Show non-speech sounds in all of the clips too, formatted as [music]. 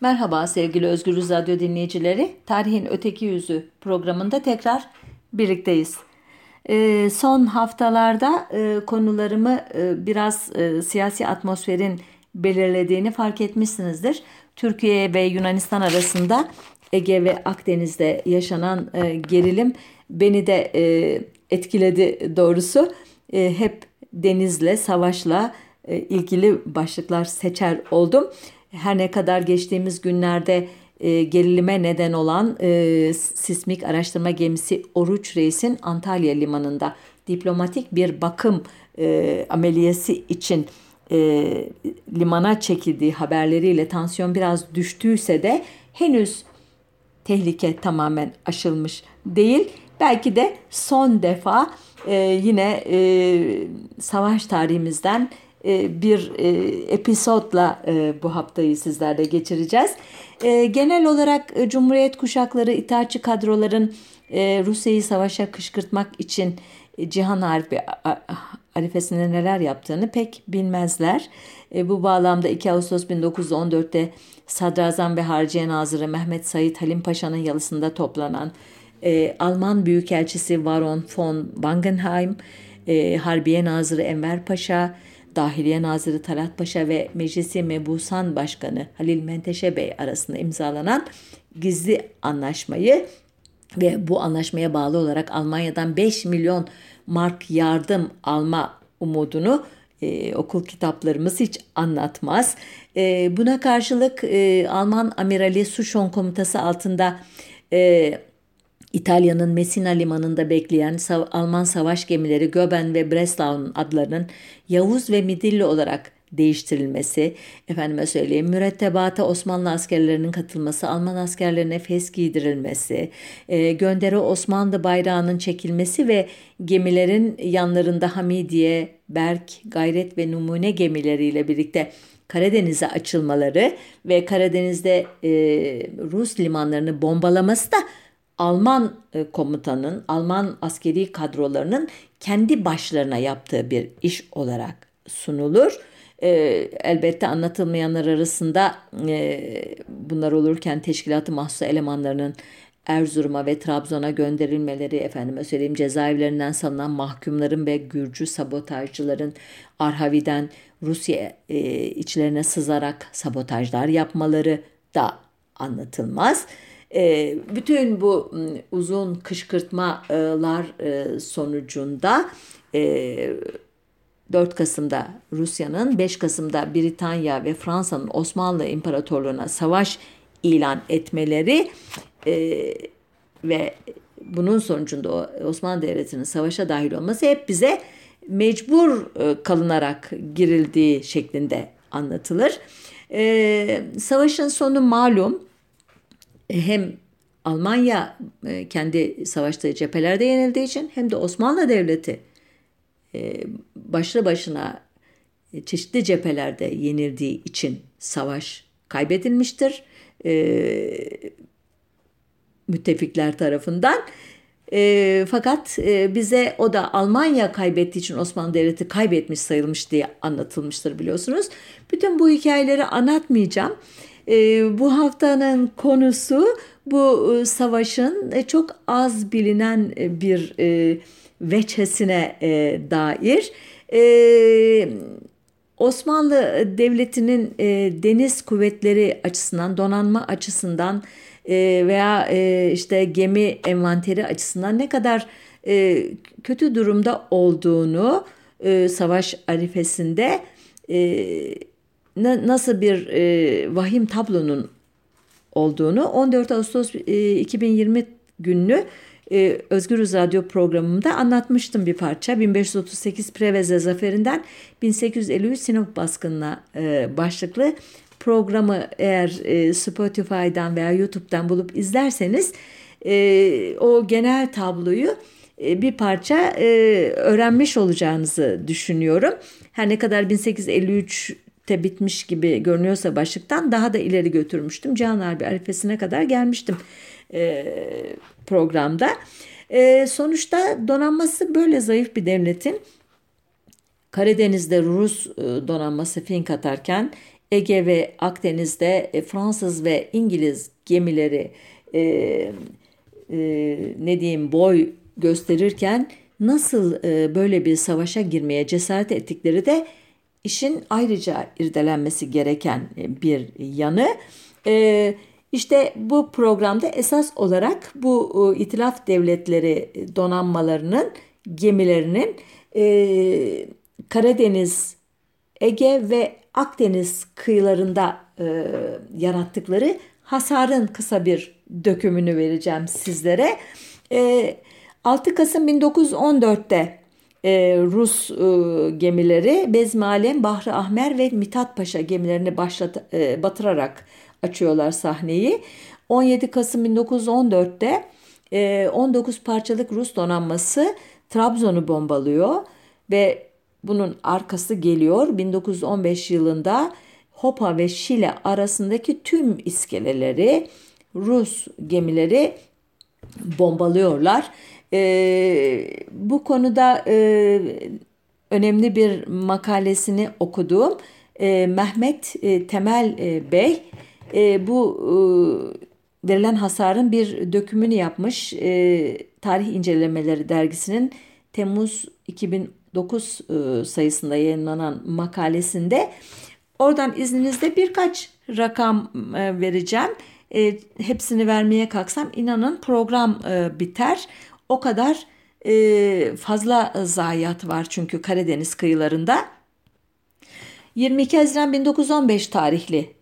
Merhaba sevgili Özgür Radyo dinleyicileri. Tarihin Öteki Yüzü programında tekrar birlikteyiz. Ee, son haftalarda e, konularımı e, biraz e, siyasi atmosferin belirlediğini fark etmişsinizdir. Türkiye ve Yunanistan arasında Ege ve Akdeniz'de yaşanan gerilim beni de etkiledi doğrusu. Hep denizle, savaşla ilgili başlıklar seçer oldum. Her ne kadar geçtiğimiz günlerde e, gerilime neden olan e, sismik araştırma gemisi Oruç Reis'in Antalya limanında diplomatik bir bakım e, ameliyesi için e, limana çekildiği haberleriyle tansiyon biraz düştüyse de henüz tehlike tamamen aşılmış değil. Belki de son defa e, yine e, savaş tarihimizden bir e, episodla e, bu haftayı sizlerle geçireceğiz. Genel olarak Cumhuriyet kuşakları itaatçı kadroların Rusya'yı savaşa kışkırtmak için Cihan Harbi arifesinde neler yaptığını pek bilmezler. Bu bağlamda 2 Ağustos 1914'te Sadrazam ve Harciye Nazırı Mehmet Said Halim Paşa'nın yalısında toplanan Alman Büyükelçisi Baron von Wangenheim, Harbiye Nazırı Enver Paşa, Dahiliye Nazırı Talat Paşa ve Meclisi Mebusan Başkanı Halil Menteşe Bey arasında imzalanan gizli anlaşmayı ve bu anlaşmaya bağlı olarak Almanya'dan 5 milyon mark yardım alma umudunu e, okul kitaplarımız hiç anlatmaz. E, buna karşılık e, Alman Amirali Sushon komutası altında e, İtalya'nın Messina limanında bekleyen Alman savaş gemileri Göben ve Breslau'nun adlarının Yavuz ve Midilli olarak değiştirilmesi, efendime söyleyeyim mürettebata Osmanlı askerlerinin katılması, Alman askerlerine fes giydirilmesi, e, göndere Osmanlı bayrağının çekilmesi ve gemilerin yanlarında Hamidiye, Berk, Gayret ve Numune gemileriyle birlikte Karadeniz'e açılmaları ve Karadeniz'de e, Rus limanlarını bombalaması da Alman e, komutanın, Alman askeri kadrolarının kendi başlarına yaptığı bir iş olarak sunulur. E, elbette anlatılmayanlar arasında e, bunlar olurken teşkilatı mahsus elemanlarının Erzurum'a ve Trabzon'a gönderilmeleri, efendime söyleyeyim cezaevlerinden salınan mahkumların ve Gürcü sabotajcıların Arhavi'den Rusya e, içlerine sızarak sabotajlar yapmaları da anlatılmaz. E, bütün bu uzun kışkırtmalar e, sonucunda e, 4 Kasım'da Rusya'nın, 5 Kasım'da Britanya ve Fransa'nın Osmanlı İmparatorluğu'na savaş ilan etmeleri e, ve bunun sonucunda Osmanlı Devleti'nin savaşa dahil olması hep bize mecbur e, kalınarak girildiği şeklinde anlatılır. E, savaşın sonu malum hem Almanya e, kendi savaştığı cephelerde yenildiği için hem de Osmanlı Devleti e, başlı başına e, çeşitli cephelerde yenildiği için savaş kaybedilmiştir. Müttefikler tarafından. E, fakat e, bize o da Almanya kaybettiği için Osmanlı Devleti kaybetmiş sayılmış diye anlatılmıştır biliyorsunuz. Bütün bu hikayeleri anlatmayacağım. E, bu haftanın konusu bu e, savaşın e, çok az bilinen e, bir veçesine dair. Osmanlı Devleti'nin deniz kuvvetleri açısından, donanma açısından veya işte gemi envanteri açısından ne kadar kötü durumda olduğunu savaş arifesinde nasıl bir e, vahim tablonun olduğunu 14 Ağustos e, 2020 günlü e, Özgürüz Radyo programımda anlatmıştım bir parça. 1538 Preveze Zaferi'nden 1853 Sinop baskınına e, başlıklı programı eğer e, Spotify'dan veya YouTube'dan bulup izlerseniz e, o genel tabloyu e, bir parça e, öğrenmiş olacağınızı düşünüyorum. Her ne kadar 1853 te bitmiş gibi görünüyorsa başlıktan daha da ileri götürmüştüm. Cihan Harbi arifesine kadar gelmiştim e, programda. E, sonuçta donanması böyle zayıf bir devletin Karadeniz'de Rus e, donanması fink atarken Ege ve Akdeniz'de e, Fransız ve İngiliz gemileri e, e, ne diyeyim boy gösterirken nasıl e, böyle bir savaşa girmeye cesaret ettikleri de işin ayrıca irdelenmesi gereken e, bir yanı. E, işte bu programda esas olarak bu e, itilaf devletleri donanmalarının gemilerinin e, Karadeniz, Ege ve Akdeniz kıyılarında e, yarattıkları hasarın kısa bir dökümünü vereceğim sizlere. E, 6 Kasım 1914'te e, Rus e, gemileri Bezmalem, Bahri Ahmer ve Mithat Paşa gemilerini başlat, e, batırarak açıyorlar sahneyi. 17 Kasım 1914'te e, 19 parçalık Rus donanması Trabzon'u bombalıyor ve bunun arkası geliyor. 1915 yılında Hopa ve Şile arasındaki tüm iskeleleri Rus gemileri bombalıyorlar. E, bu konuda e, önemli bir makalesini okuduğum e, Mehmet e, Temel e, Bey e, bu e, verilen hasarın bir dökümünü yapmış. E, Tarih İncelemeleri dergisinin Temmuz 2009 e, sayısında yayınlanan makalesinde oradan izninizle birkaç rakam e, vereceğim. E, hepsini vermeye kalksam inanın program e, biter. O kadar e, fazla zayiat var çünkü Karadeniz kıyılarında. 22 Haziran 1915 tarihli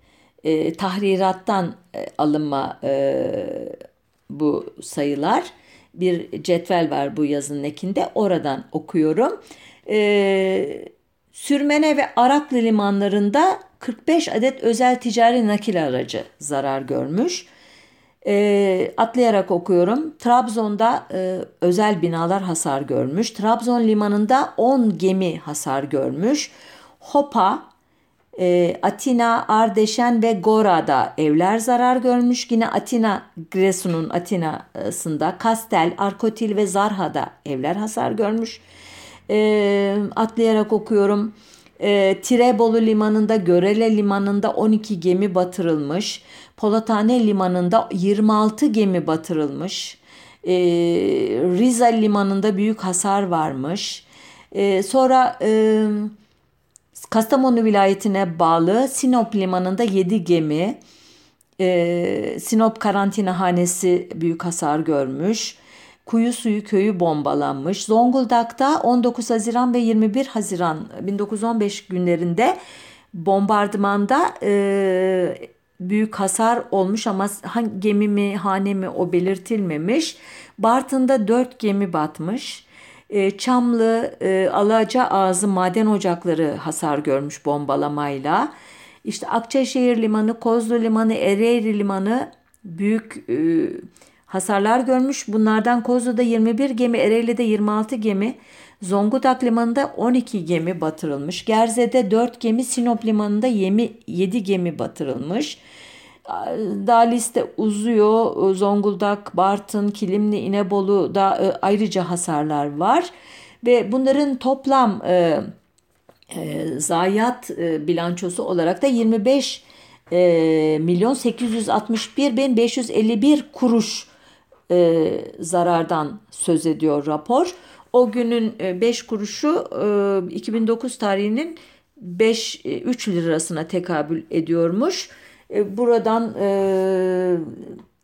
e, tahrirattan e, alınma e, bu sayılar. Bir cetvel var bu yazının ekinde oradan okuyorum. E, Sürmene ve Araklı limanlarında 45 adet özel ticari nakil aracı zarar görmüş. E, atlayarak okuyorum. Trabzon'da e, özel binalar hasar görmüş. Trabzon limanında 10 gemi hasar görmüş. Hopa, e, Atina, Ardeşen ve Gora'da evler zarar görmüş. Yine Atina, Gresun'un Atina'sında, Kastel, Arkotil ve Zarha'da evler hasar görmüş. E, atlayarak okuyorum. E, Tirebolu limanında, Görele limanında 12 gemi batırılmış. Polatane limanında 26 gemi batırılmış. E, Riza limanında büyük hasar varmış. E, sonra e, Kastamonu vilayetine bağlı Sinop limanında 7 gemi. E, Sinop karantina hanesi büyük hasar görmüş. Kuyu Suyu köyü bombalanmış. Zonguldak'ta 19 Haziran ve 21 Haziran 1915 günlerinde bombardımanda e, büyük hasar olmuş ama hangi gemi mi hane mi o belirtilmemiş. Bartın'da 4 gemi batmış. E, Çamlı, e, Alaca Ağzı maden ocakları hasar görmüş bombalamayla. İşte Akçaşehir Limanı, Kozlu Limanı, Ereğli Limanı büyük e, hasarlar görmüş. Bunlardan Kozlu'da 21 gemi, Ereğli'de 26 gemi, Zonguldak Limanı'nda 12 gemi batırılmış. Gerze'de 4 gemi, Sinop Limanı'nda 7 gemi batırılmış. Daha liste uzuyor. Zonguldak, Bartın, Kilimli, İnebolu'da e, ayrıca hasarlar var. Ve bunların toplam e, e, zayiat e, bilançosu olarak da 25 e, milyon 861 bin 551 kuruş e, zarardan söz ediyor rapor. O günün 5 e, kuruşu e, 2009 tarihinin 5 3 e, lirasına tekabül ediyormuş. E, buradan e,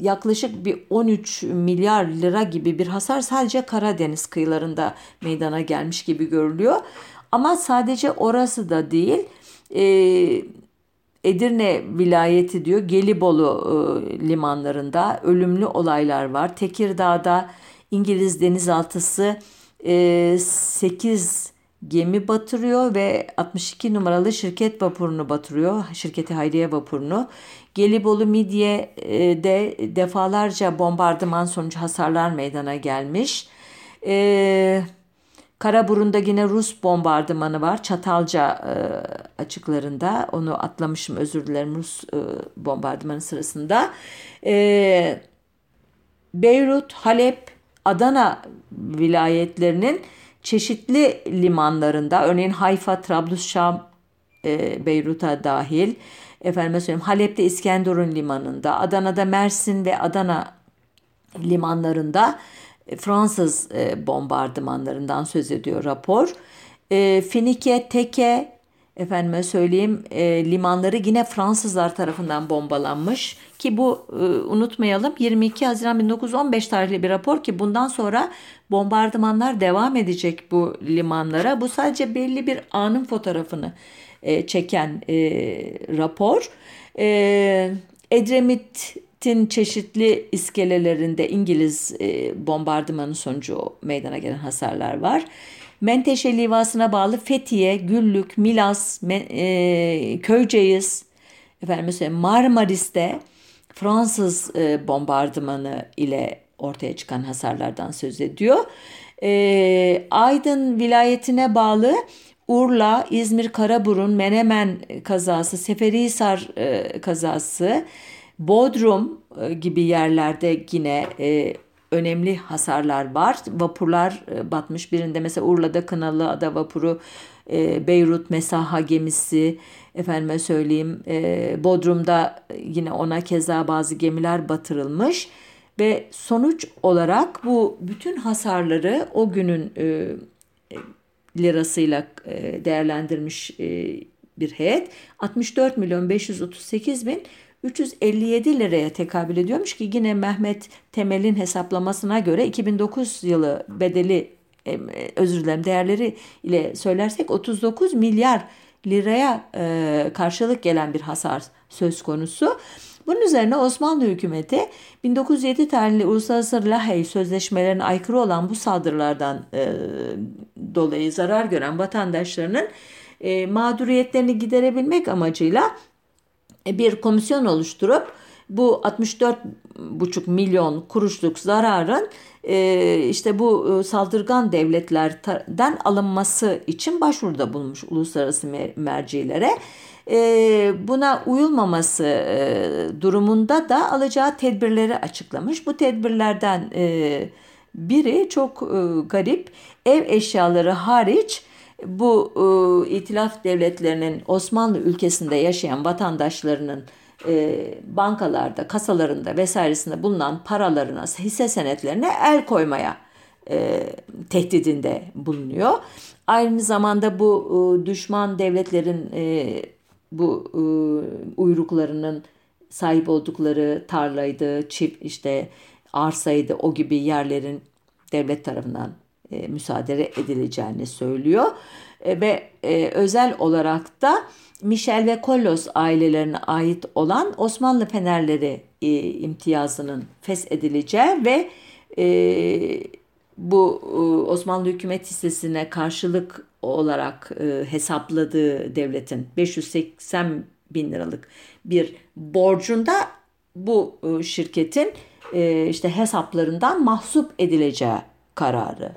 yaklaşık bir 13 milyar lira gibi bir hasar sadece Karadeniz kıyılarında meydana gelmiş gibi görülüyor. Ama sadece orası da değil. E, Edirne vilayeti diyor Gelibolu e, limanlarında ölümlü olaylar var. Tekirdağ'da İngiliz denizaltısı e, 8 gemi batırıyor ve 62 numaralı şirket vapurunu batırıyor. Şirketi Hayriye vapurunu. Gelibolu Midye'de defalarca bombardıman sonucu hasarlar meydana gelmiş. Eee Karaburun'da yine Rus bombardımanı var. Çatalca e, açıklarında. Onu atlamışım özür dilerim Rus e, bombardımanı sırasında. E, Beyrut, Halep, Adana vilayetlerinin çeşitli limanlarında örneğin Hayfa, Trablusşam, e, Beyrut'a dahil. Efendim söyleyeyim Halep'te İskenderun limanında, Adana'da Mersin ve Adana limanlarında e, Fransız e, bombardımanlarından söz ediyor rapor. E, Finike, Teke, efendime söyleyeyim e, limanları yine Fransızlar tarafından bombalanmış ki bu e, unutmayalım 22 Haziran 1915 tarihli bir rapor ki bundan sonra bombardımanlar devam edecek bu limanlara. Bu sadece belli bir anın fotoğrafını e, çeken e, rapor. E, Edremit'in çeşitli iskelelerinde İngiliz e, bombardımanı sonucu meydana gelen hasarlar var. Menteşe Livası'na bağlı Fethiye, Güllük, Milas, e, Köyceğiz, efendim Marmaris'te Fransız e, bombardımanı ile ortaya çıkan hasarlardan söz ediyor. E, Aydın vilayetine bağlı Urla, İzmir, Karaburun, Menemen kazası, Seferihisar kazası, Bodrum gibi yerlerde yine e, önemli hasarlar var. Vapurlar e, batmış. Birinde mesela Urla'da Kınalı Ada vapuru, e, Beyrut Mesaha gemisi, efendime söyleyeyim e, Bodrum'da yine ona keza bazı gemiler batırılmış. Ve sonuç olarak bu bütün hasarları o günün lirasıyla değerlendirmiş bir heyet 64 milyon 538 bin 357 liraya tekabül ediyormuş ki yine Mehmet Temel'in hesaplamasına göre 2009 yılı bedeli e, özür dilerim değerleri ile söylersek 39 milyar liraya e, karşılık gelen bir hasar söz konusu. Bunun üzerine Osmanlı hükümeti 1907 tarihli Uluslararası Lahey sözleşmelerine aykırı olan bu saldırılardan e, dolayı zarar gören vatandaşlarının e, mağduriyetlerini giderebilmek amacıyla bir komisyon oluşturup bu 64,5 milyon kuruşluk zararın e, işte bu e, saldırgan devletlerden alınması için başvuruda bulmuş uluslararası mercilere. Buna uyulmaması durumunda da alacağı tedbirleri açıklamış. Bu tedbirlerden biri çok garip ev eşyaları hariç bu e, itilaf devletlerinin Osmanlı ülkesinde yaşayan vatandaşlarının e, bankalarda, kasalarında vesairesinde bulunan paralarına, hisse senetlerine el koymaya e, tehdidinde bulunuyor. Aynı zamanda bu e, düşman devletlerin e, bu e, uyruklarının sahip oldukları tarlaydı, çift işte arsaydı o gibi yerlerin devlet tarafından e, müsaade edileceğini söylüyor. E, ve e, özel olarak da Michel ve Kollos ailelerine ait olan Osmanlı fenerleri e, imtiyazının feshedileceği ve e, bu e, Osmanlı hükümet hissesine karşılık olarak e, hesapladığı devletin 580 bin liralık bir borcunda bu e, şirketin e, işte hesaplarından mahsup edileceği kararı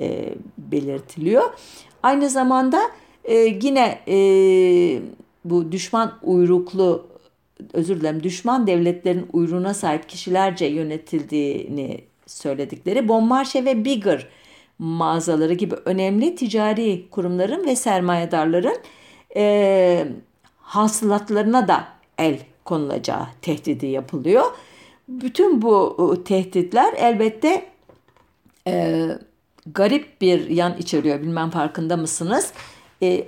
e, belirtiliyor. Aynı zamanda e, yine e, bu düşman uyruklu özür dilerim düşman devletlerin uyruğuna sahip kişilerce yönetildiğini söyledikleri Bonmarşe ve Bigger mağazaları gibi önemli ticari kurumların ve sermayedarların e, hasılatlarına da el konulacağı tehdidi yapılıyor. Bütün bu tehditler elbette e, garip bir yan içeriyor. Bilmem farkında mısınız? E,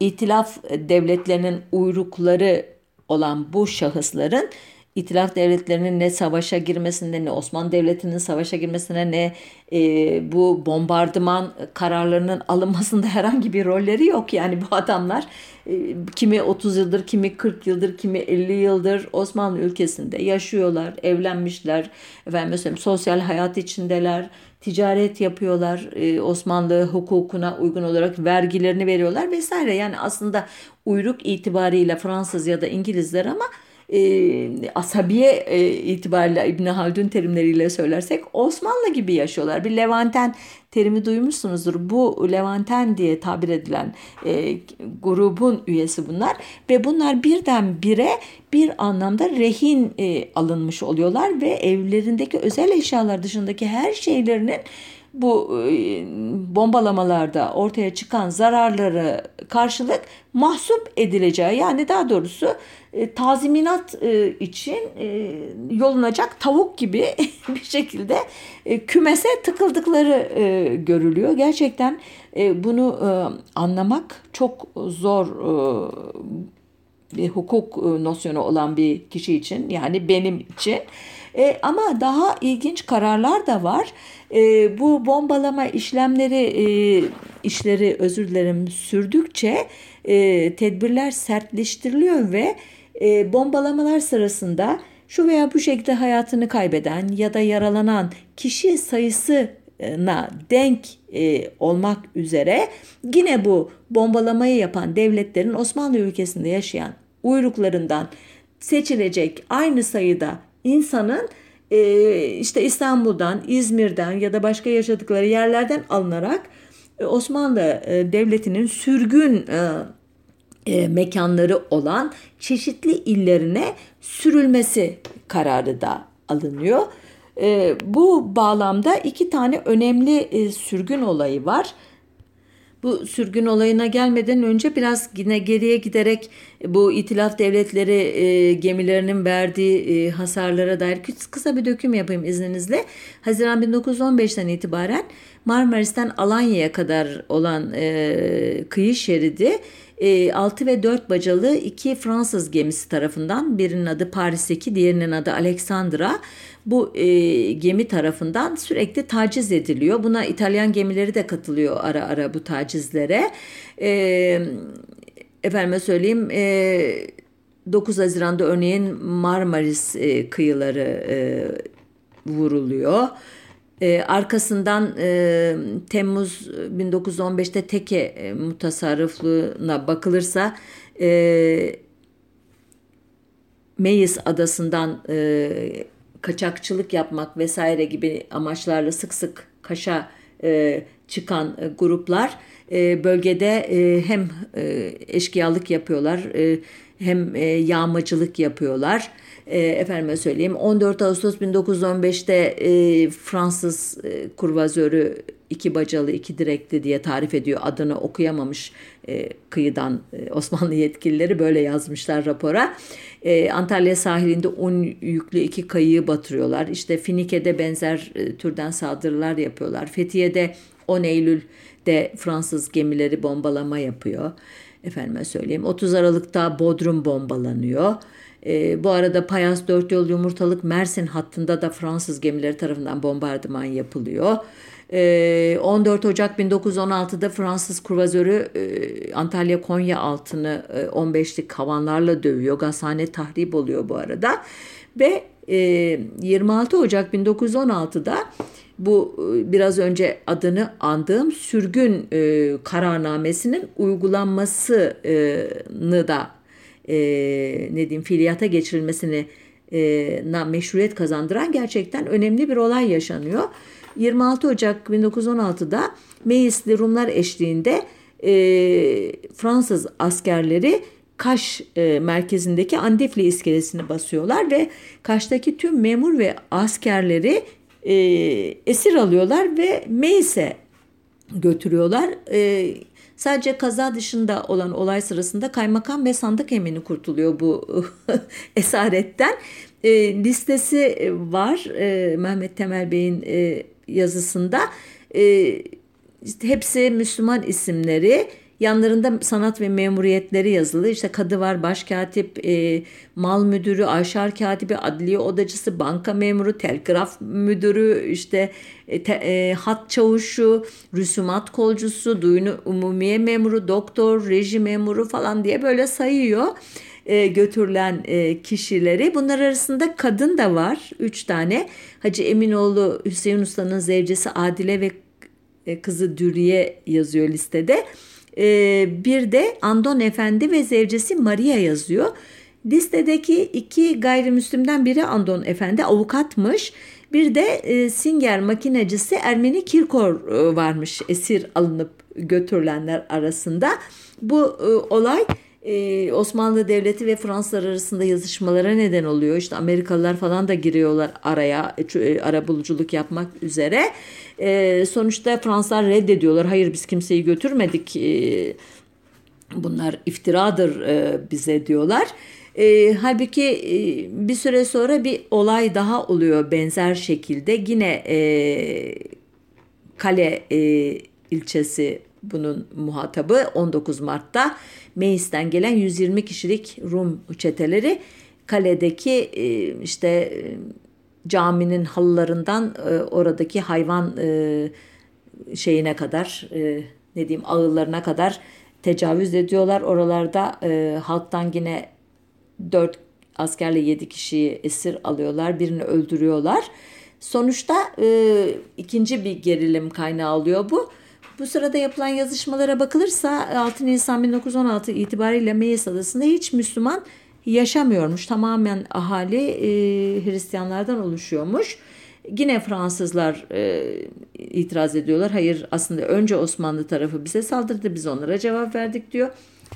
İtilaf devletlerinin uyrukları olan bu şahısların İtilaf devletlerinin ne savaşa girmesinde ne Osmanlı Devleti'nin savaşa girmesine ne e, bu bombardıman kararlarının alınmasında [laughs] herhangi bir rolleri yok. Yani bu adamlar e, kimi 30 yıldır, kimi 40 yıldır, kimi 50 yıldır Osmanlı ülkesinde yaşıyorlar, evlenmişler, efendim mesela sosyal hayat içindeler, ticaret yapıyorlar. E, Osmanlı hukukuna uygun olarak vergilerini veriyorlar vesaire. Yani aslında uyruk itibariyle Fransız ya da İngilizler ama e, asabiye e, itibariyle İbn Haldun terimleriyle söylersek Osmanlı gibi yaşıyorlar. Bir Levanten terimi duymuşsunuzdur. Bu Levanten diye tabir edilen e, grubun üyesi bunlar ve bunlar birden bire bir anlamda rehin e, alınmış oluyorlar ve evlerindeki özel eşyalar dışındaki her şeylerinin bu e, bombalamalarda ortaya çıkan zararları karşılık mahsup edileceği yani daha doğrusu e, taziminat e, için e, yolunacak tavuk gibi [laughs] bir şekilde e, kümese tıkıldıkları görülüyor. Gerçekten bunu anlamak çok zor bir hukuk nosyonu olan bir kişi için yani benim için. E, ama daha ilginç kararlar da var. E, bu bombalama işlemleri e, işleri özür dilerim sürdükçe e, tedbirler sertleştiriliyor ve e, bombalamalar sırasında şu veya bu şekilde hayatını kaybeden ya da yaralanan kişi sayısına denk e, olmak üzere yine bu bombalamayı yapan devletlerin Osmanlı ülkesinde yaşayan uyruklarından seçilecek aynı sayıda insanın e, işte İstanbul'dan, İzmir'den ya da başka yaşadıkları yerlerden alınarak e, Osmanlı e, Devleti'nin sürgün mekanları olan çeşitli illerine sürülmesi kararı da alınıyor. Bu bağlamda iki tane önemli sürgün olayı var bu sürgün olayına gelmeden önce biraz yine geriye giderek bu itilaf devletleri e, gemilerinin verdiği e, hasarlara dair kısa bir döküm yapayım izninizle. Haziran 1915'ten itibaren Marmaris'ten Alanya'ya kadar olan e, kıyı şeridi 6 ve 4 bacalı iki Fransız gemisi tarafından birinin adı Paris'teki diğerinin adı Alexandra bu e, gemi tarafından sürekli taciz ediliyor. Buna İtalyan gemileri de katılıyor ara ara bu tacizlere. E, efendime söyleyeyim e, 9 Haziran'da örneğin Marmaris e, kıyıları e, vuruluyor. E, arkasından e, Temmuz 1915'te Teke e, mutasarrıflığına bakılırsa e, Meis adasından e, kaçakçılık yapmak vesaire gibi amaçlarla sık sık Kaş'a e, çıkan e, gruplar e, bölgede e, hem e, eşkıyalık yapıyorlar e, hem e, yağmacılık yapıyorlar. E, efendime söyleyeyim 14 Ağustos 1915'te e, Fransız e, kurvazörü iki bacalı iki direkli diye tarif ediyor adını okuyamamış e, kıyıdan e, Osmanlı yetkilileri böyle yazmışlar rapora. E, Antalya sahilinde un yüklü iki kayığı batırıyorlar. İşte Finike'de benzer e, türden saldırılar yapıyorlar. Fethiye'de 10 Eylül'de Fransız gemileri bombalama yapıyor. Efendime söyleyeyim 30 Aralık'ta Bodrum bombalanıyor. E, bu arada Payas Dört Yol Yumurtalık Mersin hattında da Fransız gemileri tarafından bombardıman yapılıyor. 14 ee, Ocak 1916'da Fransız kruvazörü e, Antalya Konya altını 15'lik e, havanlarla dövüyor. Gazhane tahrip oluyor bu arada. Ve 26 e, Ocak 1916'da bu biraz önce adını andığım sürgün kararnamesinin uygulanmasını da ne diyeyim fiiliyata geçirilmesini meşruiyet kazandıran gerçekten önemli bir olay yaşanıyor. 26 Ocak 1916'da Meisli Rumlar eşliğinde e, Fransız askerleri Kaş e, merkezindeki Andefli iskelesini basıyorlar ve Kaş'taki tüm memur ve askerleri e, esir alıyorlar ve Meis'e götürüyorlar. E, sadece kaza dışında olan olay sırasında kaymakam ve sandık emini kurtuluyor bu [laughs] esaretten. E, listesi var e, Mehmet Temel Bey'in e, yazısında e, hepsi Müslüman isimleri yanlarında sanat ve memuriyetleri yazılı işte kadı var başkatip e, mal müdürü aşar katibi adliye odacısı banka memuru telgraf müdürü işte e, te, e, hat çavuşu rüsumat kolcusu duyunu umumiye memuru doktor reji memuru falan diye böyle sayıyor e, götürülen e, kişileri. Bunlar arasında kadın da var. Üç tane. Hacı Eminoğlu Hüseyin Usta'nın zevcesi Adile ve e, kızı Dürüye yazıyor listede. E, bir de Andon Efendi ve zevcesi Maria yazıyor. Listedeki iki gayrimüslimden biri Andon Efendi avukatmış. Bir de e, Singer makinecisi Ermeni Kirkor e, varmış esir alınıp götürülenler arasında. Bu e, olay Osmanlı Devleti ve Fransızlar arasında yazışmalara neden oluyor. İşte Amerikalılar falan da giriyorlar araya ara buluculuk yapmak üzere. E, sonuçta Fransızlar reddediyorlar. Hayır biz kimseyi götürmedik. E, bunlar iftiradır e, bize diyorlar. E, halbuki e, bir süre sonra bir olay daha oluyor benzer şekilde. Yine e, Kale e, ilçesi bunun muhatabı 19 Mart'ta Meis'ten gelen 120 kişilik Rum çeteleri kaledeki e, işte e, caminin halılarından e, oradaki hayvan şeyine kadar ne diyeyim ağıllarına kadar tecavüz ediyorlar. Oralarda halktan yine 4 askerle 7 kişiyi esir alıyorlar. Birini öldürüyorlar. Sonuçta ikinci bir gerilim kaynağı oluyor bu. Bu sırada yapılan yazışmalara bakılırsa 6 Nisan 1916 itibariyle Meis Adası'nda hiç Müslüman yaşamıyormuş. Tamamen ahali e, Hristiyanlardan oluşuyormuş. Yine Fransızlar e, itiraz ediyorlar. Hayır aslında önce Osmanlı tarafı bize saldırdı. Biz onlara cevap verdik diyor.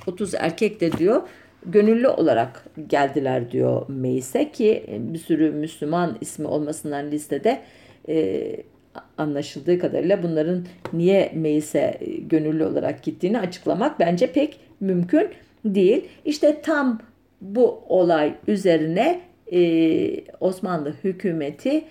30 erkek de diyor gönüllü olarak geldiler diyor Meis'e ki bir sürü Müslüman ismi olmasından listede e, anlaşıldığı kadarıyla bunların niye Meis'e e, gönüllü olarak gittiğini açıklamak bence pek mümkün değil. İşte tam bu olay üzerine e, Osmanlı hükümeti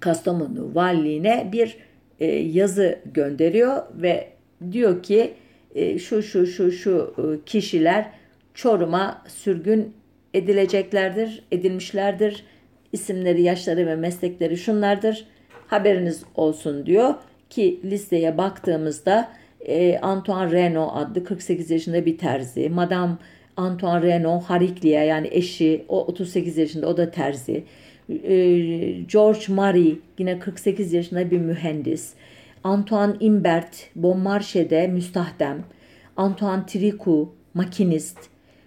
Kastamonu valiliğine bir e, yazı gönderiyor ve diyor ki e, şu şu şu şu e, kişiler Çorum'a sürgün edileceklerdir, edilmişlerdir. İsimleri, yaşları ve meslekleri şunlardır haberiniz olsun diyor ki listeye baktığımızda e, Antoine Renault adlı 48 yaşında bir terzi. Madame Antoine Renault Hariklia yani eşi o 38 yaşında o da terzi. E, George Marie yine 48 yaşında bir mühendis. Antoine Imbert Bonmarche'de müstahdem. Antoine Tricou makinist.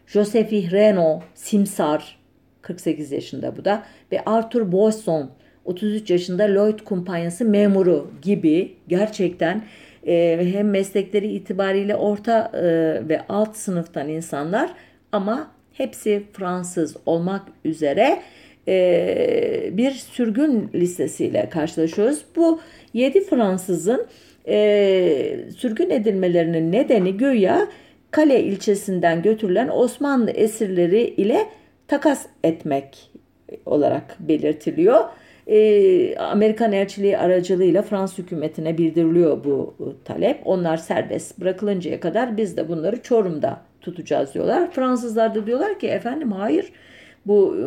Josephine Renault simsar 48 yaşında bu da ve Arthur Boisson 33 yaşında Lloyd kumpanyası memuru gibi gerçekten e, hem meslekleri itibariyle orta e, ve alt sınıftan insanlar ama hepsi Fransız olmak üzere e, bir sürgün listesiyle karşılaşıyoruz. Bu 7 Fransızın e, sürgün edilmelerinin nedeni güya Kale ilçesinden götürülen Osmanlı esirleri ile takas etmek olarak belirtiliyor e, Amerikan elçiliği aracılığıyla Fransız hükümetine bildiriliyor bu talep. Onlar serbest bırakılıncaya kadar biz de bunları Çorum'da tutacağız diyorlar. Fransızlar da diyorlar ki efendim hayır bu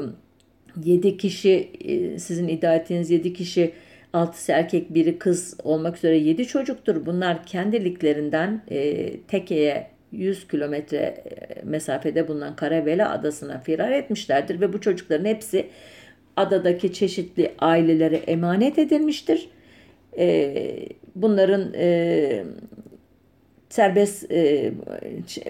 7 ıı, kişi e, sizin iddia ettiğiniz 7 kişi 6'sı erkek biri kız olmak üzere 7 çocuktur. Bunlar kendiliklerinden e, Teke'ye 100 kilometre e, mesafede bulunan Karabela adasına firar etmişlerdir ve bu çocukların hepsi adadaki çeşitli ailelere emanet edilmiştir. E, bunların e, serbest e,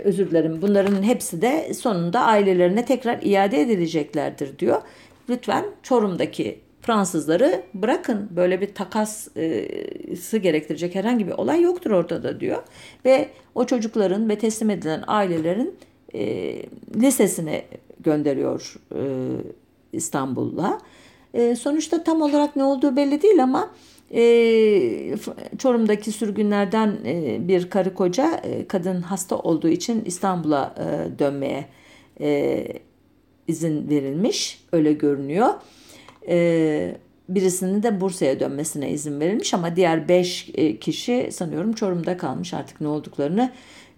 özür dilerim bunların hepsi de sonunda ailelerine tekrar iade edileceklerdir diyor. Lütfen Çorum'daki Fransızları bırakın böyle bir takası gerektirecek herhangi bir olay yoktur ortada diyor. Ve o çocukların ve teslim edilen ailelerin e, lisesine gönderiyor e, İstanbul'la. E, sonuçta tam olarak ne olduğu belli değil ama e, Çorum'daki sürgünlerden e, bir karı koca e, kadın hasta olduğu için İstanbul'a e, dönmeye e, izin verilmiş. Öyle görünüyor. E, birisinin de Bursa'ya dönmesine izin verilmiş ama diğer beş e, kişi sanıyorum Çorum'da kalmış artık ne olduklarını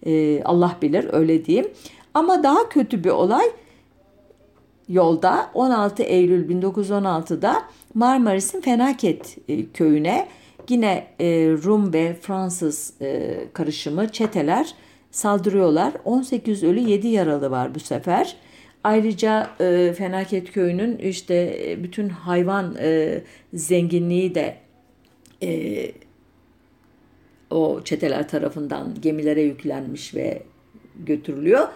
e, Allah bilir öyle diyeyim. Ama daha kötü bir olay yolda 16 Eylül 1916'da Marmaris'in Fenaket e, köyüne yine e, Rum ve Fransız e, karışımı çeteler saldırıyorlar. 18 ölü 7 yaralı var bu sefer. Ayrıca Fenaket köyünün işte bütün hayvan zenginliği de o çeteler tarafından gemilere yüklenmiş ve götürülüyor.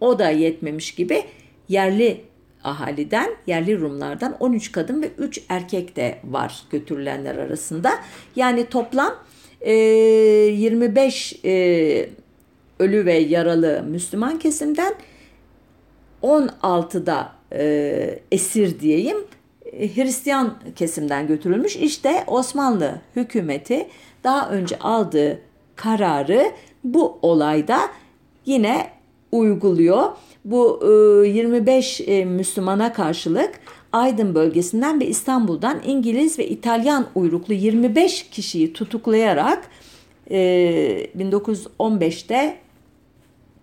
O da yetmemiş gibi yerli ahaliden, yerli Rumlardan 13 kadın ve 3 erkek de var götürülenler arasında. Yani toplam e, 25 e, ölü ve yaralı Müslüman kesimden 16'da e, esir diyeyim e, Hristiyan kesimden götürülmüş. İşte Osmanlı hükümeti daha önce aldığı kararı bu olayda yine uyguluyor. Bu 25 e, Müslümana karşılık Aydın bölgesinden ve İstanbul'dan İngiliz ve İtalyan uyruklu 25 kişiyi tutuklayarak 1915'te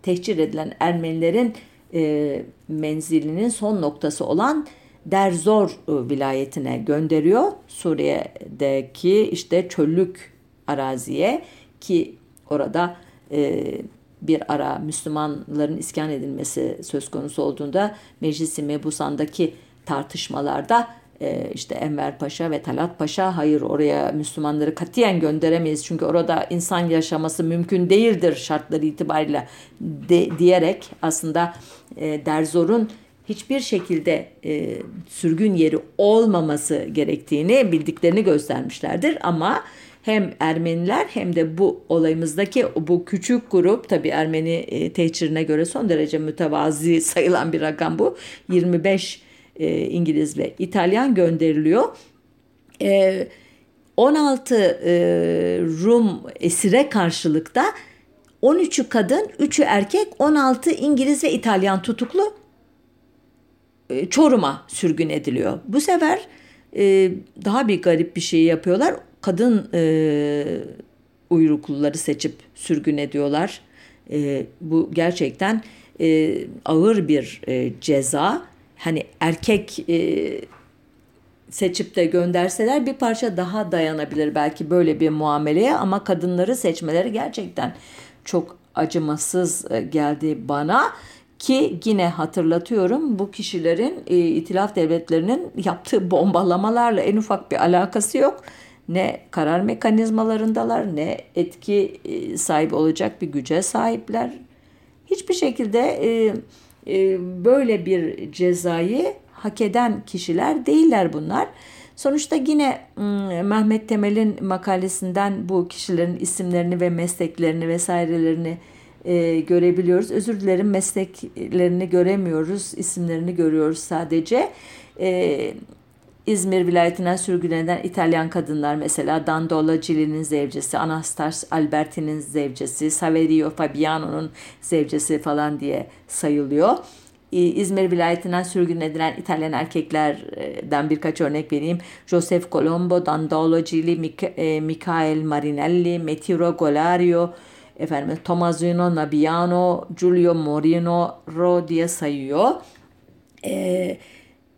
tehcir edilen Ermenilerin e, menzilinin son noktası olan Derzor e, vilayetine gönderiyor. Suriye'deki işte çöllük araziye ki orada e, bir ara Müslümanların iskan edilmesi söz konusu olduğunda Meclisi Mebusan'daki tartışmalarda e, işte Enver Paşa ve Talat Paşa hayır oraya Müslümanları katiyen gönderemeyiz çünkü orada insan yaşaması mümkün değildir şartları itibariyle de, diyerek aslında e, Derzor'un hiçbir şekilde e, sürgün yeri olmaması gerektiğini bildiklerini göstermişlerdir. Ama hem Ermeniler hem de bu olayımızdaki bu küçük grup tabi Ermeni e, tehcirine göre son derece mütevazi [laughs] sayılan bir rakam bu 25 e, İngiliz ve İtalyan gönderiliyor. E, 16 e, Rum esire karşılıkta 13'ü kadın, 3'ü erkek, 16 İngiliz ve İtalyan tutuklu e, Çorum'a sürgün ediliyor. Bu sefer e, daha bir garip bir şey yapıyorlar. Kadın e, uyrukluları seçip sürgün ediyorlar. E, bu gerçekten e, ağır bir e, ceza. Hani erkek e, seçip de gönderseler bir parça daha dayanabilir belki böyle bir muameleye ama kadınları seçmeleri gerçekten çok acımasız e, geldi bana. Ki yine hatırlatıyorum bu kişilerin e, itilaf devletlerinin yaptığı bombalamalarla en ufak bir alakası yok. Ne karar mekanizmalarındalar ne etki e, sahibi olacak bir güce sahipler. Hiçbir şekilde e, e, böyle bir cezayı hak eden kişiler değiller bunlar. Sonuçta yine Mehmet Temel'in makalesinden bu kişilerin isimlerini ve mesleklerini vesairelerini e, görebiliyoruz. Özür dilerim mesleklerini göremiyoruz, isimlerini görüyoruz sadece. E, İzmir vilayetinden sürgülenen İtalyan kadınlar mesela Dandola Cili'nin zevcesi, Anastas Alberti'nin zevcesi, Saverio Fabiano'nun zevcesi falan diye sayılıyor. İzmir vilayetinden sürgün edilen İtalyan erkeklerden birkaç örnek vereyim. Joseph Colombo, Dandolo Cili, e, Michael Marinelli, Metiro Golario, efendim Tommasino Nabiano, Giulio Morino Ro diye sayıyor. Ee,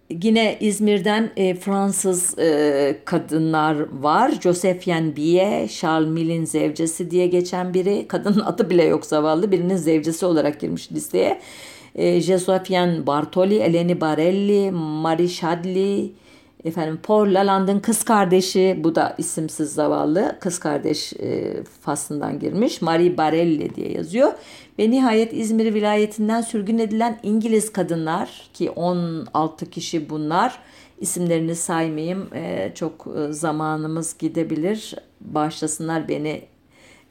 yine İzmir'den e, Fransız e, kadınlar var. Josephine Bie, Charles Mill'in zevcesi diye geçen biri. Kadının adı bile yok zavallı. Birinin zevcesi olarak girmiş listeye. E, Josephine Bartoli, Eleni Barelli, Marie Shadley, Efendim Paul Lalande'ın kız kardeşi bu da isimsiz zavallı kız kardeş e, faslından girmiş. Marie Barelli diye yazıyor. Ve nihayet İzmir vilayetinden sürgün edilen İngiliz kadınlar ki 16 kişi bunlar. İsimlerini saymayayım e, çok e, zamanımız gidebilir. Bağışlasınlar beni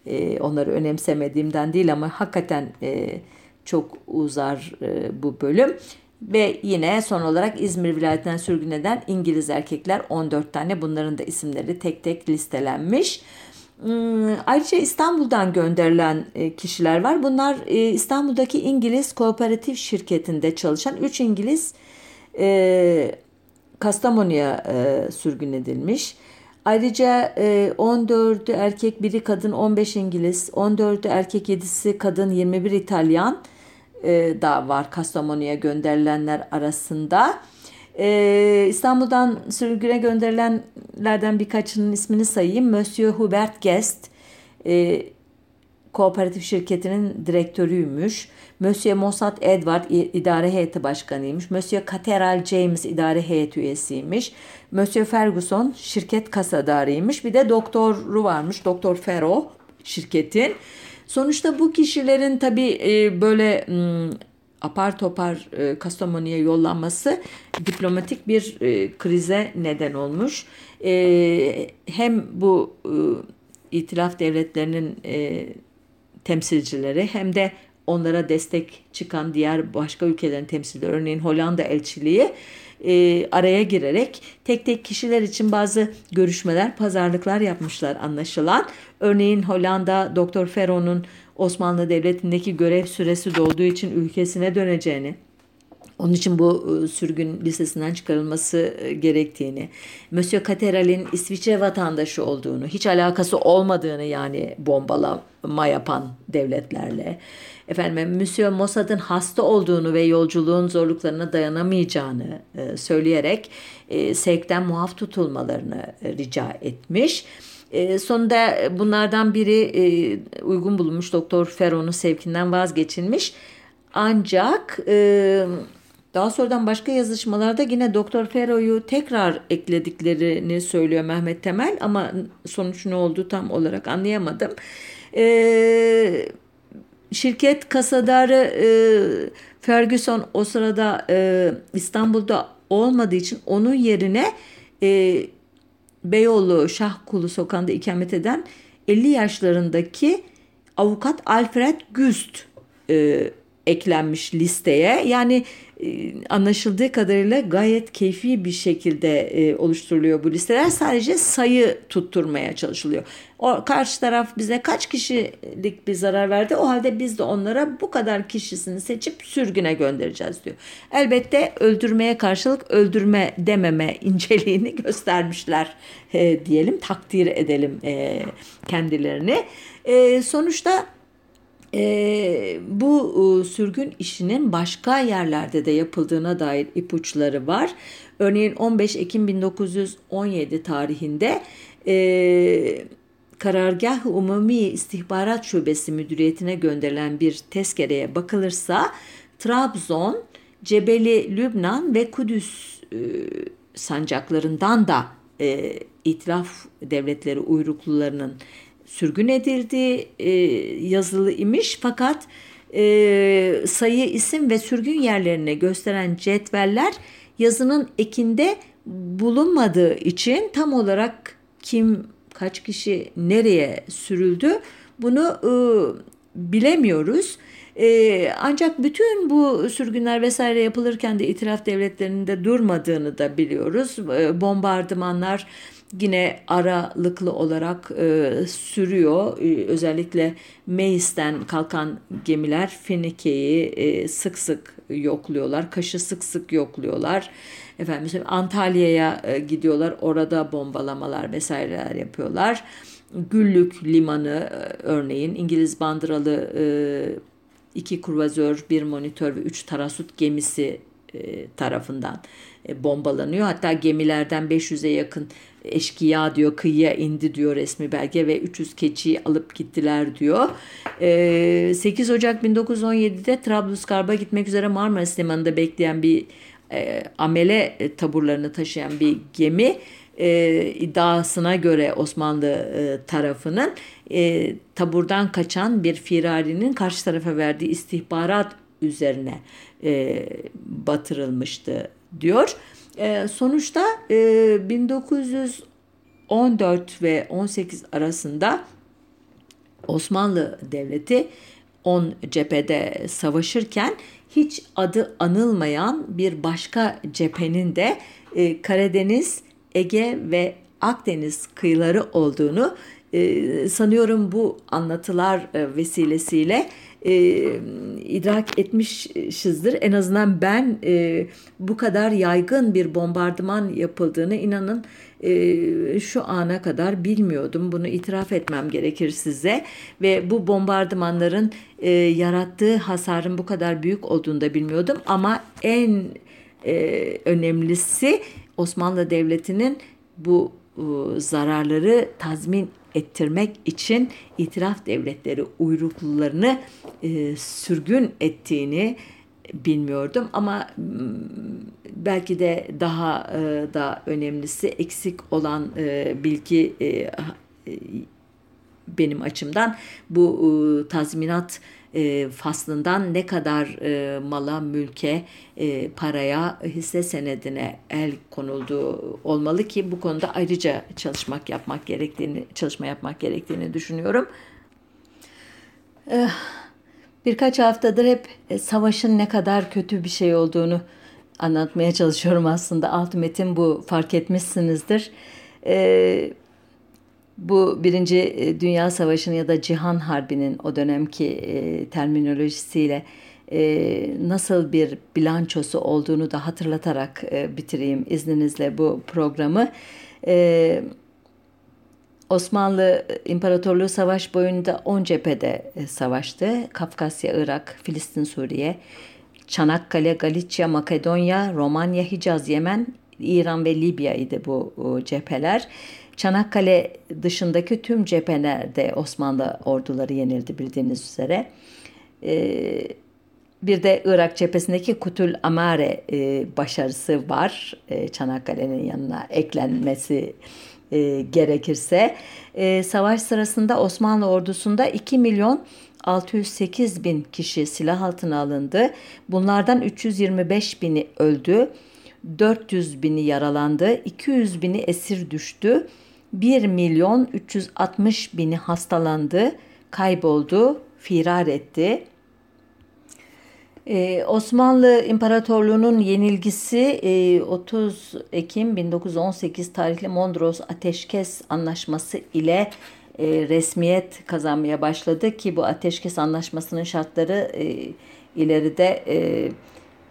e, onları önemsemediğimden değil ama hakikaten e, çok uzar e, bu bölüm. Ve yine son olarak İzmir vilayetinden sürgün eden İngiliz erkekler 14 tane. Bunların da isimleri tek tek listelenmiş. Hmm, ayrıca İstanbul'dan gönderilen e, kişiler var. Bunlar e, İstanbul'daki İngiliz kooperatif şirketinde çalışan 3 İngiliz e, Kastamonu'ya sürgün edilmiş. Ayrıca 14'ü erkek, biri kadın, 15 İngiliz, 14'ü erkek, 7'si kadın, 21 İtalyan, e, da var Kastamonu'ya gönderilenler arasında. E, İstanbul'dan sürgüne gönderilenlerden birkaçının ismini sayayım. Monsieur Hubert Guest e, kooperatif şirketinin direktörüymüş. Monsieur Mossad Edward idare heyeti başkanıymış. Monsieur Cateral James idare heyet üyesiymiş. Monsieur Ferguson şirket kasadarıymış. Bir de doktoru varmış. Doktor Ferro şirketin. Sonuçta bu kişilerin tabii e, böyle apar topar e, Kastamonu'ya yollanması diplomatik bir e, krize neden olmuş. Hem bu e, itilaf devletlerinin temsilcileri hem de onlara destek çıkan diğer başka ülkelerin temsilcileri örneğin Hollanda elçiliği e, araya girerek tek tek kişiler için bazı görüşmeler, pazarlıklar yapmışlar anlaşılan. Örneğin Hollanda Doktor Ferro'nun Osmanlı Devleti'ndeki görev süresi dolduğu için ülkesine döneceğini, onun için bu e, sürgün listesinden çıkarılması e, gerektiğini, Monsieur Cateral'in İsviçre vatandaşı olduğunu, hiç alakası olmadığını yani bombalama yapan devletlerle, efendim Monsieur Mossad'ın hasta olduğunu ve yolculuğun zorluklarına dayanamayacağını e, söyleyerek sevkten muaf tutulmalarını rica etmiş. sonunda bunlardan biri uygun bulunmuş Doktor Ferro'nun sevkinden vazgeçilmiş. Ancak daha sonradan başka yazışmalarda yine Doktor Ferro'yu tekrar eklediklerini söylüyor Mehmet Temel ama sonuç ne oldu tam olarak anlayamadım. Ee, şirket kasadarı e, Ferguson o sırada e, İstanbul'da olmadığı için onun yerine e, Beyoğlu Şahkulu sokağında ikamet eden 50 yaşlarındaki avukat Alfred Güst e, eklenmiş listeye. Yani e, anlaşıldığı kadarıyla gayet keyfi bir şekilde e, oluşturuluyor bu listeler. Sadece sayı tutturmaya çalışılıyor. O karşı taraf bize kaç kişilik bir zarar verdi. O halde biz de onlara bu kadar kişisini seçip sürgüne göndereceğiz diyor. Elbette öldürmeye karşılık öldürme dememe [laughs] inceliğini göstermişler e, diyelim. Takdir edelim e, kendilerini. E, sonuçta e, bu e, sürgün işinin başka yerlerde de yapıldığına dair ipuçları var. Örneğin 15 Ekim 1917 tarihinde e, Karargah Umumi İstihbarat Şubesi Müdüriyeti'ne gönderilen bir tezkereye bakılırsa Trabzon, Cebeli Lübnan ve Kudüs e, sancaklarından da e, itilaf devletleri uyruklularının sürgün edildi e, yazılı imiş fakat e, sayı isim ve sürgün yerlerine gösteren cetveller yazının ekinde bulunmadığı için tam olarak kim kaç kişi nereye sürüldü bunu e, bilemiyoruz. E, ancak bütün bu sürgünler vesaire yapılırken de itiraf devletlerinde durmadığını da biliyoruz. E, bombardımanlar yine aralıklı olarak e, sürüyor. E, özellikle Meis'ten kalkan gemiler Fenike'yi e, sık sık yokluyorlar. Kaş'ı sık sık yokluyorlar. Efendim Antalya'ya e, gidiyorlar. Orada bombalamalar vesaireler yapıyorlar. Güllük limanı e, örneğin İngiliz bandıralı e, iki kruvazör, bir monitör ve üç tarasut gemisi e, tarafından e, bombalanıyor. Hatta gemilerden 500'e yakın eşkıya diyor kıyıya indi diyor resmi belge ve 300 keçiyi alıp gittiler diyor. 8 Ocak 1917'de Trablusgarp'a gitmek üzere Marmaris Limanı'nda bekleyen bir amele taburlarını taşıyan bir gemi iddiasına göre Osmanlı tarafının taburdan kaçan bir firarinin karşı tarafa verdiği istihbarat üzerine e, batırılmıştı diyor. E, sonuçta e, 1914 ve 18 arasında Osmanlı Devleti 10 cephede savaşırken hiç adı anılmayan bir başka cephenin de e, Karadeniz, Ege ve Akdeniz kıyıları olduğunu e, sanıyorum bu anlatılar e, vesilesiyle e, idrak etmişizdir. En azından ben e, bu kadar yaygın bir bombardıman yapıldığını inanın e, şu ana kadar bilmiyordum. Bunu itiraf etmem gerekir size ve bu bombardımanların e, yarattığı hasarın bu kadar büyük olduğunu da bilmiyordum ama en e, önemlisi Osmanlı Devleti'nin bu zararları tazmin ettirmek için itiraf devletleri uyruklularını e, sürgün ettiğini bilmiyordum. Ama belki de daha e, da önemlisi eksik olan e, bilgi e, e, benim açımdan bu e, tazminat e, faslından ne kadar e, mala, mülke, e, paraya, hisse senedine el konulduğu olmalı ki bu konuda ayrıca çalışmak yapmak gerektiğini, çalışma yapmak gerektiğini düşünüyorum. Birkaç haftadır hep savaşın ne kadar kötü bir şey olduğunu anlatmaya çalışıyorum aslında. Alt metin bu fark etmişsinizdir. Ee, bu Birinci e, Dünya Savaşı'nın ya da Cihan Harbi'nin o dönemki e, terminolojisiyle e, nasıl bir bilançosu olduğunu da hatırlatarak e, bitireyim izninizle bu programı. E, Osmanlı İmparatorluğu savaş boyunca 10 cephede e, savaştı. Kafkasya, Irak, Filistin, Suriye, Çanakkale, Galicia, Makedonya, Romanya, Hicaz, Yemen, İran ve Libya idi bu cepheler. Çanakkale dışındaki tüm cephelerde Osmanlı orduları yenildi bildiğiniz üzere. Ee, bir de Irak cephesindeki Kutul Amare e, başarısı var. E, Çanakkale'nin yanına eklenmesi e, gerekirse. Savaş sırasında Osmanlı ordusunda 2 milyon 608 bin kişi silah altına alındı. Bunlardan 325 bini öldü. 400 bini yaralandı, 200 bini esir düştü, 1 milyon 360 bini hastalandı, kayboldu, firar etti. Ee, Osmanlı İmparatorluğu'nun yenilgisi e, 30 Ekim 1918 tarihli Mondros Ateşkes Anlaşması ile e, resmiyet kazanmaya başladı ki bu Ateşkes Anlaşması'nın şartları e, ileride e,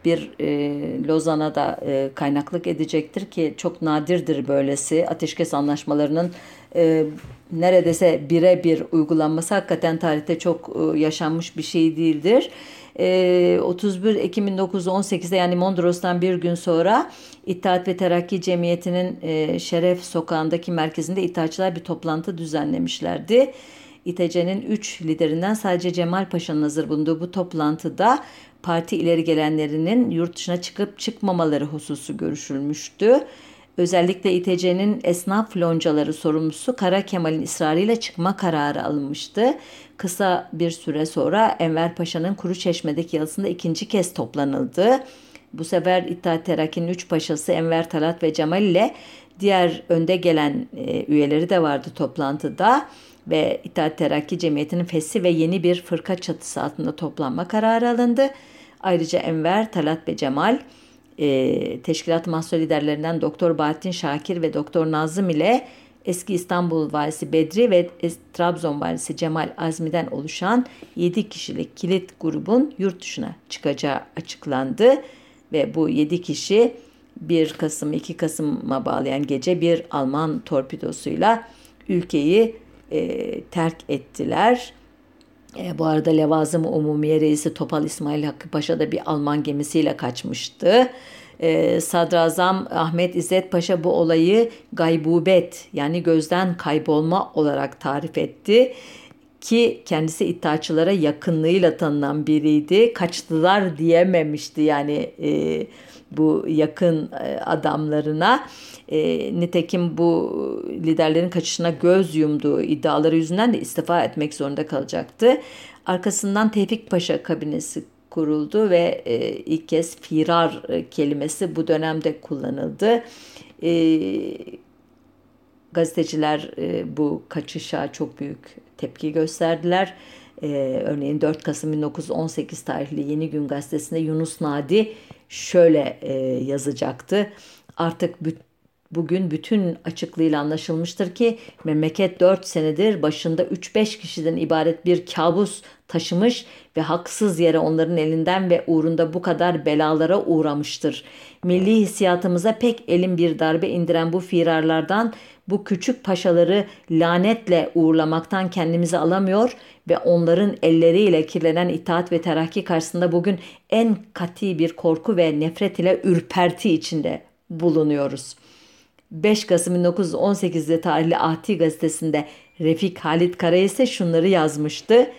bir e, Lozan'a da e, kaynaklık edecektir ki çok nadirdir böylesi ateşkes anlaşmalarının e, neredeyse birebir uygulanması hakikaten tarihte çok e, yaşanmış bir şey değildir. E, 31 Ekim 1918'de yani Mondros'tan bir gün sonra İttihat ve Terakki Cemiyeti'nin e, Şeref Sokağı'ndaki merkezinde İttihatçılar bir toplantı düzenlemişlerdi. İTC'nin 3 liderinden sadece Cemal Paşa'nın hazır bulunduğu bu toplantıda parti ileri gelenlerinin yurt dışına çıkıp çıkmamaları hususu görüşülmüştü. Özellikle İTC'nin esnaf loncaları sorumlusu Kara Kemal'in ısrarıyla çıkma kararı alınmıştı. Kısa bir süre sonra Enver Paşa'nın Kuruçeşme'deki yalısında ikinci kez toplanıldı. Bu sefer İttihat Terakki'nin üç paşası Enver Talat ve Cemal ile diğer önde gelen e, üyeleri de vardı toplantıda ve İttihat Terakki Cemiyeti'nin fesli ve yeni bir fırka çatısı altında toplanma kararı alındı. Ayrıca Enver, Talat ve Cemal e, teşkilat mahsul liderlerinden Doktor Bahattin Şakir ve Doktor Nazım ile eski İstanbul valisi Bedri ve Trabzon valisi Cemal Azmi'den oluşan 7 kişilik kilit grubun yurt dışına çıkacağı açıklandı ve bu 7 kişi 1 Kasım 2 Kasım'a bağlayan gece bir Alman torpidosuyla ülkeyi e, terk ettiler. E, bu arada Levazım Umumiye Reisi Topal İsmail Hakkı Paşa da bir Alman gemisiyle kaçmıştı. E, Sadrazam Ahmet İzzet Paşa bu olayı gaybubet yani gözden kaybolma olarak tarif etti ki kendisi iddiaçılara yakınlığıyla tanınan biriydi. Kaçtılar diyememişti yani e, bu yakın e, adamlarına. E, nitekim bu liderlerin kaçışına göz yumduğu iddiaları yüzünden de istifa etmek zorunda kalacaktı. Arkasından Tevfik Paşa kabinesi kuruldu ve e, ilk kez firar e, kelimesi bu dönemde kullanıldı. E, gazeteciler e, bu kaçışa çok büyük tepki gösterdiler. E, örneğin 4 Kasım 1918 tarihli Yeni Gün gazetesinde Yunus Nadi şöyle e, yazacaktı. Artık bugün bütün açıklığıyla anlaşılmıştır ki memleket 4 senedir başında 3-5 kişiden ibaret bir kabus taşımış ve haksız yere onların elinden ve uğrunda bu kadar belalara uğramıştır. Milli hissiyatımıza pek elin bir darbe indiren bu firarlardan bu küçük paşaları lanetle uğurlamaktan kendimizi alamıyor ve onların elleriyle kirlenen itaat ve terakki karşısında bugün en kati bir korku ve nefret ile ürperti içinde bulunuyoruz.'' 5 Kasım 1918'de tarihli Ahti gazetesinde Refik Halit Kara ise şunları yazmıştı.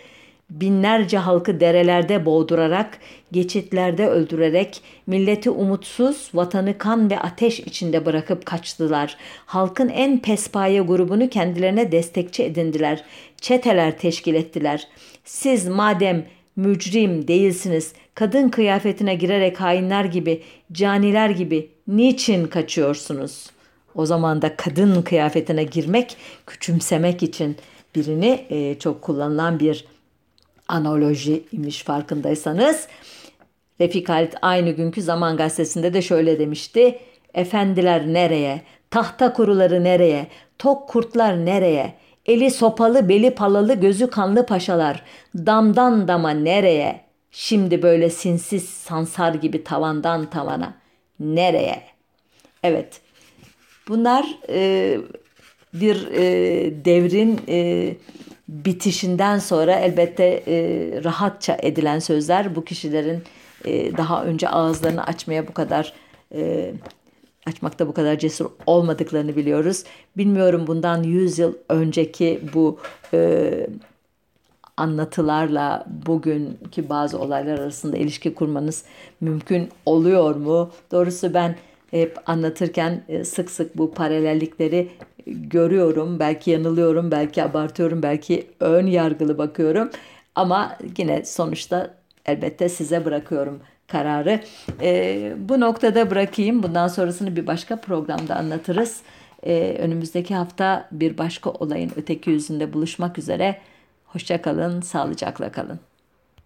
Binlerce halkı derelerde boğdurarak, geçitlerde öldürerek, milleti umutsuz, vatanı kan ve ateş içinde bırakıp kaçtılar. Halkın en pespaye grubunu kendilerine destekçi edindiler. Çeteler teşkil ettiler. Siz madem mücrim değilsiniz. Kadın kıyafetine girerek hainler gibi, caniler gibi niçin kaçıyorsunuz? O zaman da kadın kıyafetine girmek, küçümsemek için birini e, çok kullanılan bir analoji imiş farkındaysanız. Refik Halit aynı günkü Zaman Gazetesi'nde de şöyle demişti. Efendiler nereye? Tahta kuruları nereye? Tok kurtlar nereye? Eli sopalı, beli palalı, gözü kanlı paşalar. Damdan dama nereye? Şimdi böyle sinsiz sansar gibi tavandan tavana. Nereye? Evet. Bunlar e, bir e, devrin e, bitişinden sonra elbette e, rahatça edilen sözler bu kişilerin e, daha önce ağızlarını açmaya bu kadar e, açmakta bu kadar cesur olmadıklarını biliyoruz. Bilmiyorum bundan 100 yıl önceki bu e, anlatılarla bugünkü bazı olaylar arasında ilişki kurmanız mümkün oluyor mu? Doğrusu ben hep anlatırken e, sık sık bu paralellikleri görüyorum. Belki yanılıyorum, belki abartıyorum, belki ön yargılı bakıyorum. Ama yine sonuçta elbette size bırakıyorum kararı. E, bu noktada bırakayım. Bundan sonrasını bir başka programda anlatırız. E, önümüzdeki hafta bir başka olayın öteki yüzünde buluşmak üzere. Hoşçakalın, sağlıcakla kalın.